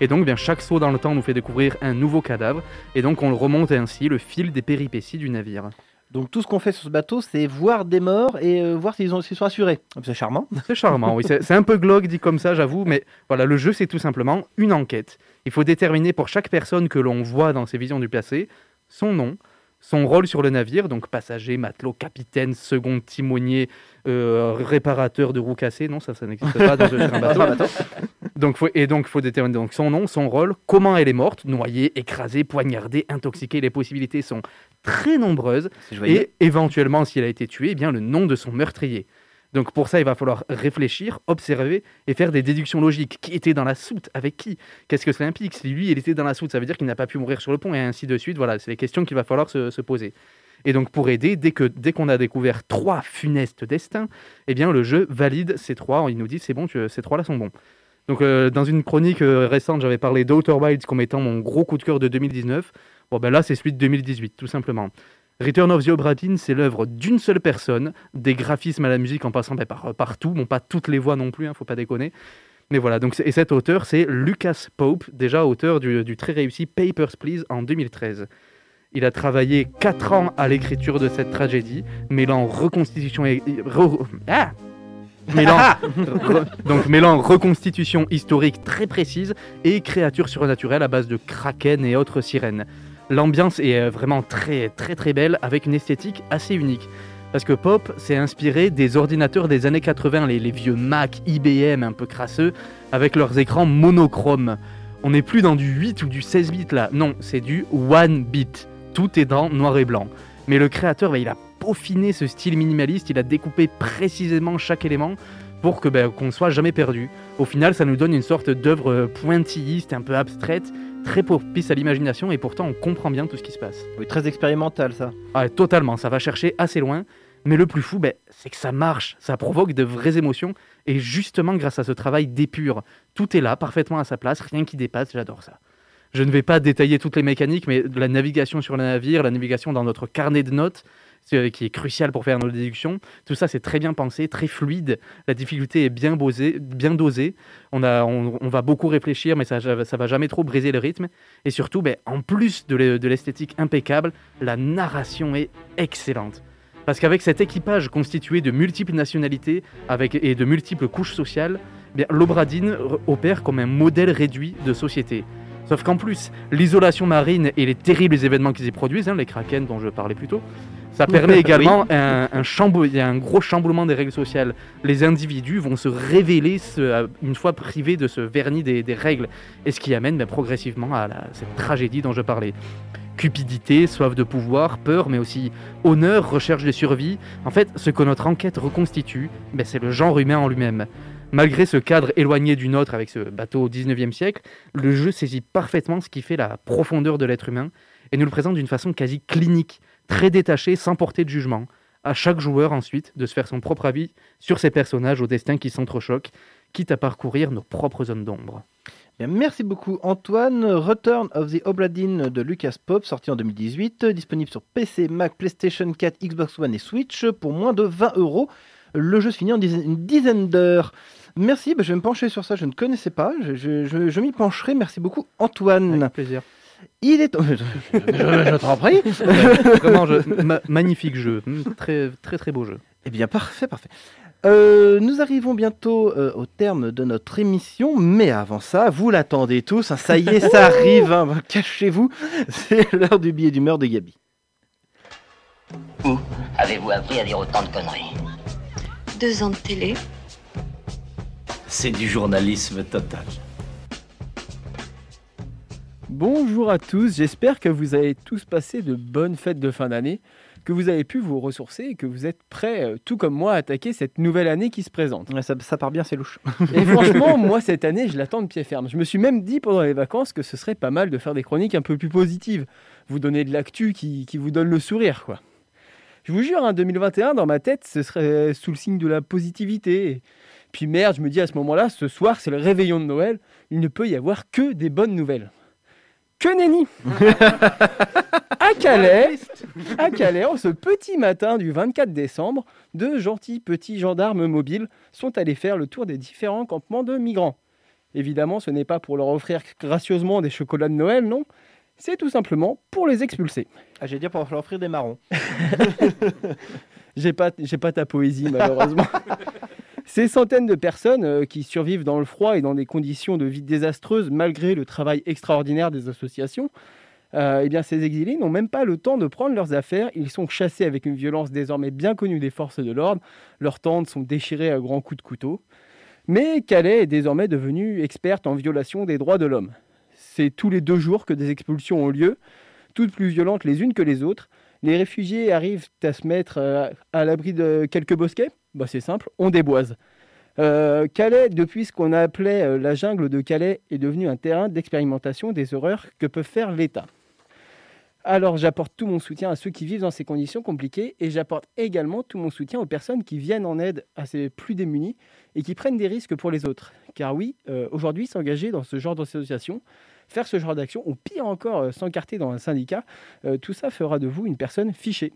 Et donc bien chaque saut dans le temps nous fait découvrir un nouveau cadavre et donc on remonte ainsi le fil des péripéties du navire. Donc tout ce qu'on fait sur ce bateau, c'est voir des morts et euh, voir s'ils ont- s'ils sont assurés. C'est charmant. C'est charmant, oui. C'est c'est un peu glauque dit comme ça, j'avoue, mais voilà, le jeu, c'est tout simplement une enquête. Il faut déterminer pour chaque personne que l'on voit dans ses visions du passé son nom, son rôle sur le navire, donc passager, matelot, capitaine, second timonier, euh, réparateur de roues cassées. Non, ça, ça n'existe pas dans un bateau. Donc, faut, et donc, il faut déterminer donc, son nom, son rôle, comment elle est morte, noyée, écrasée, poignardée, intoxiquée. Les possibilités sont très nombreuses. Et éventuellement, si elle a été tuée, eh bien, le nom de son meurtrier. Donc pour ça, il va falloir réfléchir, observer et faire des déductions logiques. Qui était dans la soute? Avec qui? Qu'est-ce que cela implique? Si lui, il était dans la soute, ça veut dire qu'il n'a pas pu mourir sur le pont et ainsi de suite. Voilà, c'est les questions qu'il va falloir se, se poser. Et donc pour aider, dès que dès qu'on a découvert trois funestes destins, eh bien le jeu valide ces trois. Il nous dit c'est bon, tu- ces trois-là sont bons. Donc euh, dans une chronique euh, récente, j'avais parlé d'Outer Wilds comme étant mon gros coup de cœur de 2019. Bon ben là, c'est celui de 2018, tout simplement. Return of the Obra c'est l'œuvre d'une seule personne, des graphismes à la musique en passant ben, par, partout, bon pas toutes les voix non plus, hein, faut pas déconner. Mais voilà, donc, et cet auteur, c'est Lucas Pope, déjà auteur du, du très réussi Papers, Please en 2013. Il a travaillé 4 ans à l'écriture de cette tragédie, mêlant reconstitution et... ah Mêlant, re- donc mêlant reconstitution historique très précise et créatures surnaturelles à base de kraken et autres sirènes. L'ambiance est euh, vraiment très très très belle avec une esthétique assez unique. Parce que Pop s'est inspiré des ordinateurs des années 80, les, les vieux Mac, IBM un peu crasseux, avec leurs écrans monochromes. On n'est plus dans du 8 ou du 16 bits là, non, c'est du 1 bit. Tout est dans noir et blanc. Mais le créateur, bah, il a peaufiné ce style minimaliste, il a découpé précisément chaque élément pour que ben, qu'on ne soit jamais perdu. Au final, ça nous donne une sorte d'œuvre euh, pointilliste, un peu abstraite, très propice à l'imagination, et pourtant on comprend bien tout ce qui se passe. Oui, très expérimental ça. Ah, totalement, ça va chercher assez loin. Mais le plus fou, ben, c'est que ça marche, ça provoque de vraies émotions, et justement grâce à ce travail d'épure, tout est là, parfaitement à sa place, rien qui dépasse, j'adore ça. Je ne vais pas détailler toutes les mécaniques, mais la navigation sur le navire, la navigation dans notre carnet de notes, c'est- qui est crucial pour faire nos déductions. Tout ça, c'est très bien pensé, très fluide. La difficulté est bien, dosée. On, va beaucoup réfléchir, mais ça ne va jamais trop briser le rythme. Et surtout, ben, en plus de l'e- de l'esthétique impeccable, la narration est excellente. Parce qu'avec cet équipage constitué de multiples nationalités avec, et de multiples couches sociales, bien, l'Obradine opère comme un modèle réduit de société. Sauf qu'en plus, l'isolation marine et les terribles événements qui s'y produisent, hein, les kraken dont je parlais plus tôt, ça permet Oui. également un, un, y gros chamboulement des règles sociales. Les individus vont se révéler ce- une fois privés de ce vernis des, des règles, et ce qui amène ben, progressivement à la- cette tragédie dont je parlais. Cupidité, soif de pouvoir, peur, mais aussi honneur, recherche de survie. En fait, ce que notre enquête reconstitue, ben, c'est le genre humain en lui-même. Malgré ce cadre éloigné du nôtre avec ce bateau au 19e siècle, le jeu saisit parfaitement ce qui fait la profondeur de l'être humain et nous le présente d'une façon quasi clinique, très détachée, sans porter de jugement. À chaque joueur ensuite de se faire son propre avis sur ces personnages au destin qui s'entrechoquent, quitte à parcourir nos propres zones d'ombre. Merci beaucoup Antoine. Return of the Obra Dinn de Lucas Pop, sorti en 2018, euh, disponible sur PC, Mac, PlayStation 4, Xbox One et Switch pour moins de 20 euros. Le jeu se finit en une dizaine d'heures. Merci, bah, je vais me pencher sur ça, je ne connaissais pas, je, je- je- je m'y pencherai. Merci beaucoup Antoine. Avec plaisir. Il est... je, t'en prie. Vraiment, ma- magnifique jeu. Mm, Très, très, très beau jeu. Eh bien, parfait, parfait. Euh, nous arrivons bientôt euh, au terme de notre émission, mais avant ça, vous l'attendez tous, hein, ça y est, ça arrive, hein, cachez-vous, c'est l'heure du billet d'humeur de Gabi. Où avez-vous appris à dire autant de conneries? Deux ans de télé. C'est du journalisme total. Bonjour à tous, j'espère que vous avez tous passé de bonnes fêtes de fin d'année, que vous avez pu vous ressourcer et que vous êtes prêts, euh, tout comme moi, à attaquer cette nouvelle année qui se présente. ça, part bien, c'est louche. Et franchement, moi, cette année, je l'attends de pied ferme. Je me suis même dit pendant les vacances que ce serait pas mal de faire des chroniques un peu plus positives, vous donner de l'actu qui, qui vous donne le sourire, quoi. Je vous jure, hein, 2021, dans ma tête, ce serait sous le signe de la positivité. Puis merde, je me dis à ce moment-là, ce soir, c'est le réveillon de Noël, il ne peut y avoir que des bonnes nouvelles. Que nenni À Calais, à Calais, en ce petit matin du 24 décembre, deux gentils petits gendarmes mobiles sont allés faire le tour des différents campements de migrants. Évidemment, ce n'est pas pour leur offrir gracieusement des chocolats de Noël, non. C'est tout simplement pour les expulser. Ah, j'ai dit pour leur offrir des marrons. J'ai pas, j'ai pas ta poésie, malheureusement. Ces centaines de personnes euh, qui survivent dans le froid et dans des conditions de vie désastreuses malgré le travail extraordinaire des associations, euh, eh ces exilés n'ont même pas le temps de prendre leurs affaires. Ils sont chassés avec une violence désormais bien connue des forces de l'ordre. Leurs tentes sont déchirées à grands coups de couteau. Mais Calais est désormais devenue experte en violation des droits de l'homme. C'est tous les deux jours que des expulsions ont lieu, toutes plus violentes les unes que les autres. Les réfugiés arrivent à se mettre euh, à l'abri de quelques bosquets bah, C'est simple, on déboise. Euh, Calais, depuis ce qu'on appelait euh, la jungle de Calais, est devenu un terrain d'expérimentation des horreurs que peut faire l'État. Alors j'apporte tout mon soutien à ceux qui vivent dans ces conditions compliquées et j'apporte également tout mon soutien aux personnes qui viennent en aide à ces plus démunis et qui prennent des risques pour les autres. Car oui, euh, aujourd'hui, s'engager dans ce genre d'association, faire ce genre d'action, ou pire encore, s'encarter dans un syndicat, tout ça fera de vous une personne fichée.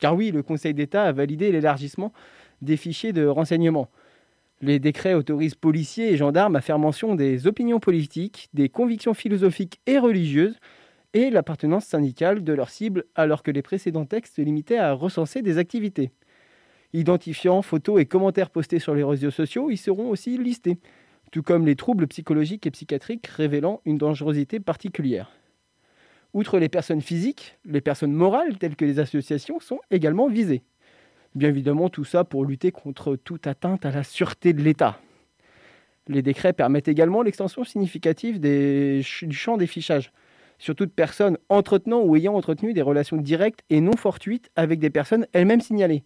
Car oui, le Conseil d'État a validé l'élargissement des fichiers de renseignement. Les décrets autorisent policiers et gendarmes à faire mention des opinions politiques, des convictions philosophiques et religieuses et l'appartenance syndicale de leur cible, alors que les précédents textes se limitaient à recenser des activités. Identifiants, photos et commentaires postés sur les réseaux sociaux y seront aussi listés, tout comme les troubles psychologiques et psychiatriques révélant une dangerosité particulière. Outre les personnes physiques, les personnes morales telles que les associations sont également visées. Bien évidemment, tout ça pour lutter contre toute atteinte à la sûreté de l'État. Les décrets permettent également l'extension significative des ch- du champ des fichages sur toute personne entretenant ou ayant entretenu des relations directes et non fortuites avec des personnes elles-mêmes signalées.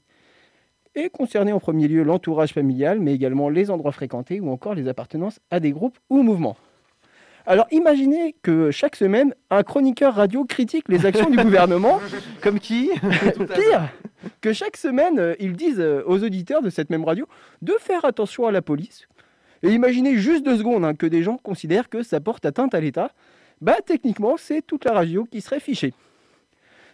Et concerner en premier lieu l'entourage familial, mais également les endroits fréquentés ou encore les appartenances à des groupes ou mouvements. Alors imaginez que chaque semaine, un chroniqueur radio critique les actions du gouvernement. Comme qui? Pire Que chaque semaine, euh, ils disent euh, aux auditeurs de cette même radio de faire attention à la police. Et imaginez juste deux secondes hein, que des gens considèrent que ça porte atteinte à l'État. Bah techniquement, c'est toute la radio qui serait fichée.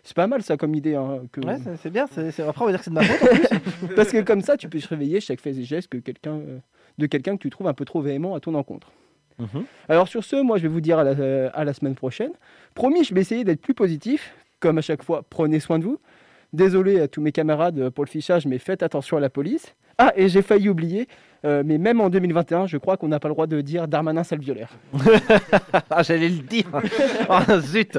C'est pas mal ça comme idée. hein, que... Ouais, c'est- bien, après on va dire que c'est de ma faute en plus. Parce que comme ça, tu peux te réveiller chaque fait et geste que quelqu'un, euh, de quelqu'un que tu trouves un peu trop véhément à ton encontre. Mhm. Alors sur ce, moi je vais vous dire à la, euh, à la semaine prochaine. Promis, je vais essayer d'être plus positif. Comme à chaque fois, prenez soin de vous. Désolé à tous mes camarades pour le fichage, mais faites attention à la police. Ah, et j'ai failli oublier, euh, mais même en 2021, je crois qu'on n'a pas le droit de dire Darmanin sale violeur. ah, j'allais le dire. Ah, zut.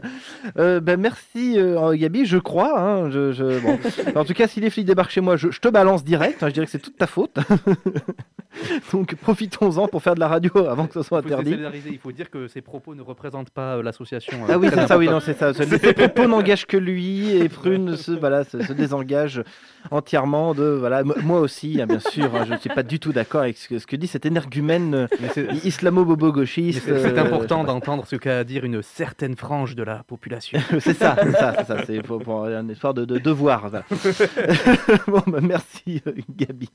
Euh, ben, merci euh, Gabi, je crois. hein, je, je- bon. En tout cas, si les flics débarquent chez moi, je, je te balance direct. hein, je dirais que c'est toute ta faute. Donc profitons-en pour faire de la radio avant que ce soit Il interdit. il faut dire que ces propos ne représentent pas euh, l'association. euh, Ah oui, c'est ça, oui, non, c'est ça. Ses propos n'engagent que lui et Prune se, voilà, se, se désengage entièrement de. Voilà, moi aussi, hein, bien sûr, hein, je ne suis pas du tout d'accord avec ce que, ce que dit cet énergumène euh, islamo-bobo-gauchiste. C'est euh, important d'entendre ce qu'a à dire une certaine frange de la population. c'est ça, c'est ça, c'est ça. C'est pour, pour un espoir de, de devoir. bon, bah, merci, euh, Gabi.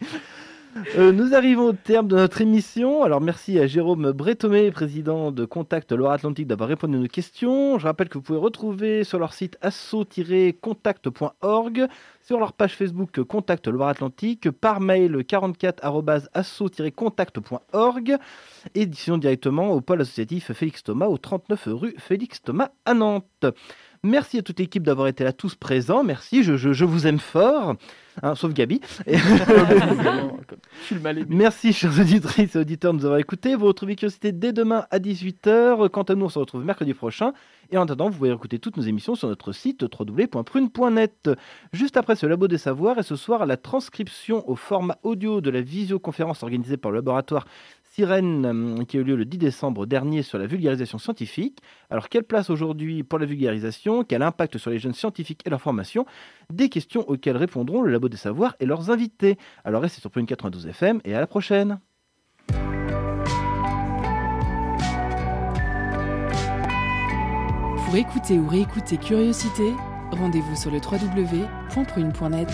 Euh, nous arrivons au terme de notre émission. Alors merci à Jérôme Bretomé, président de Contact Loire-Atlantique, d'avoir répondu à nos questions. Je rappelle que vous pouvez retrouver sur leur site asso-contact.org, sur leur page Facebook Contact Loire-Atlantique, par mail 44-asso-contact.org et sinon directement au pôle associatif Félix Thomas au 39 rue Félix Thomas à Nantes. Merci à toute l'équipe d'avoir été là tous présents. Merci, je, je- je vous aime fort, Hein, sauf Gabi. Merci, chers auditrices et auditeurs, de nous avoir écoutés. Vous retrouvez Curiosité dès demain à 18h. Quant à nous, on se retrouve mercredi prochain. Et en attendant, vous pouvez écouter toutes nos émissions sur notre site www.prune.net. Juste après ce Labo des Savoirs et ce soir, la transcription au format audio de la visioconférence organisée par le laboratoire Sirène euh, qui a eu lieu le 10 décembre dernier sur la vulgarisation scientifique. Alors, quelle place aujourd'hui pour la vulgarisation? Quel impact sur les jeunes scientifiques et leur formation? Des questions auxquelles répondront le Labo des Savoirs et leurs invités. Alors, restez sur Prune 92 FM et à la prochaine. Pour écouter ou réécouter Curiosité, rendez-vous sur le www.prune.net.